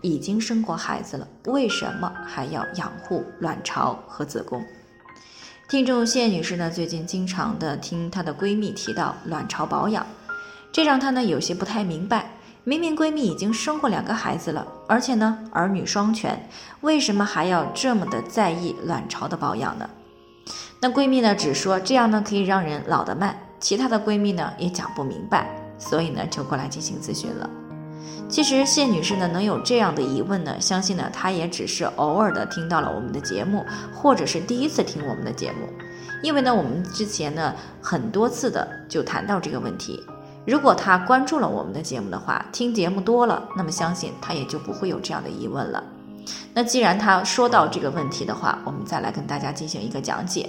已经生过孩子了，为什么还要养护卵巢和子宫？听众谢女士呢，最近经常的听她的闺蜜提到卵巢保养，这让她呢有些不太明白。明明闺蜜已经生过两个孩子了，而且呢儿女双全，为什么还要这么的在意卵巢的保养呢？那闺蜜呢只说这样呢可以让人老得慢，其他的闺蜜呢也讲不明白，所以呢就过来进行咨询了。其实谢女士呢能有这样的疑问呢，相信呢她也只是偶尔的听到了我们的节目，或者是第一次听我们的节目，因为呢我们之前呢很多次的就谈到这个问题。如果她关注了我们的节目的话，听节目多了，那么相信她也就不会有这样的疑问了。那既然她说到这个问题的话，我们再来跟大家进行一个讲解。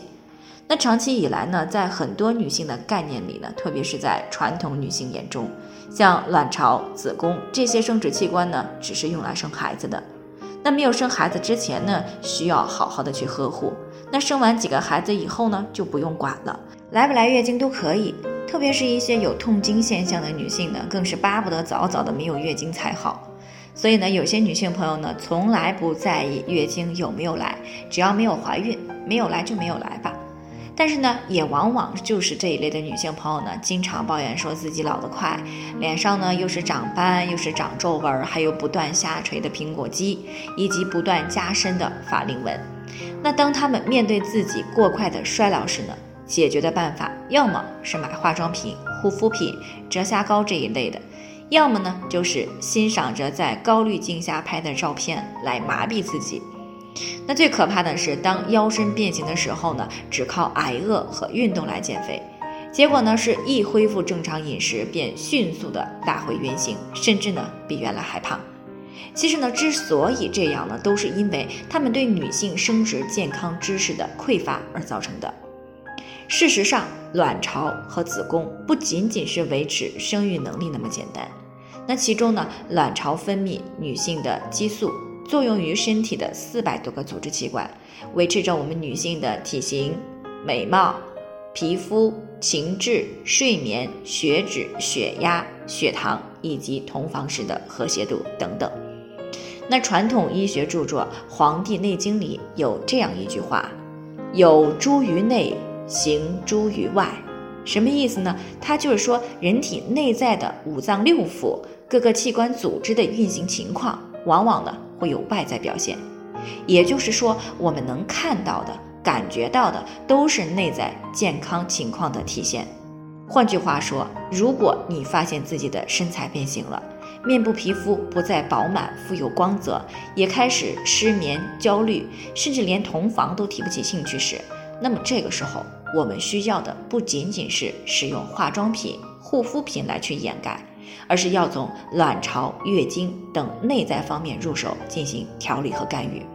那长期以来呢，在很多女性的概念里呢，特别是在传统女性眼中，像卵巢、子宫这些生殖器官呢，只是用来生孩子的。那没有生孩子之前呢，需要好好的去呵护。那生完几个孩子以后呢，就不用管了，来不来月经都可以。特别是一些有痛经现象的女性呢，更是巴不得早早的没有月经才好。所以呢，有些女性朋友呢，从来不在意月经有没有来，只要没有怀孕，没有来就没有来吧。但是呢，也往往就是这一类的女性朋友呢，经常抱怨说自己老得快，脸上呢又是长斑，又是长皱纹，还有不断下垂的苹果肌，以及不断加深的法令纹。那当她们面对自己过快的衰老时呢，解决的办法要么是买化妆品、护肤品、遮瑕膏这一类的，要么呢就是欣赏着在高滤镜下拍的照片来麻痹自己。那最可怕的是，当腰身变形的时候呢，只靠挨饿和运动来减肥，结果呢是一恢复正常饮食，便迅速的打回原形，甚至呢比原来还胖。其实呢，之所以这样呢，都是因为他们对女性生殖健康知识的匮乏而造成的。事实上，卵巢和子宫不仅仅是维持生育能力那么简单，那其中呢，卵巢分泌女性的激素。作用于身体的四百多个组织器官，维持着我们女性的体型、美貌、皮肤、情志、睡眠、血脂、血压、血糖以及同房时的和谐度等等。那传统医学著作《黄帝内经》里有这样一句话：“有诸于内，行诸于外。”什么意思呢？它就是说人体内在的五脏六腑各个器官组织的运行情况，往往呢。会有外在表现，也就是说，我们能看到的、感觉到的，都是内在健康情况的体现。换句话说，如果你发现自己的身材变形了，面部皮肤不再饱满、富有光泽，也开始失眠、焦虑，甚至连同房都提不起兴趣时，那么这个时候，我们需要的不仅仅是使用化妆品、护肤品来去掩盖。而是要从卵巢、月经等内在方面入手进行调理和干预，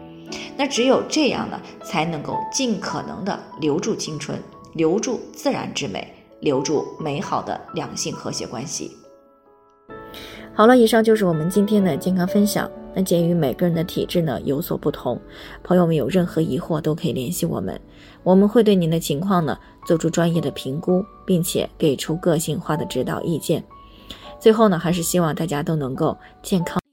那只有这样呢，才能够尽可能的留住青春，留住自然之美，留住美好的两性和谐关系。好了，以上就是我们今天的健康分享。那鉴于每个人的体质呢有所不同，朋友们有任何疑惑都可以联系我们，我们会对您的情况呢做出专业的评估，并且给出个性化的指导意见。最后呢，还是希望大家都能够健康。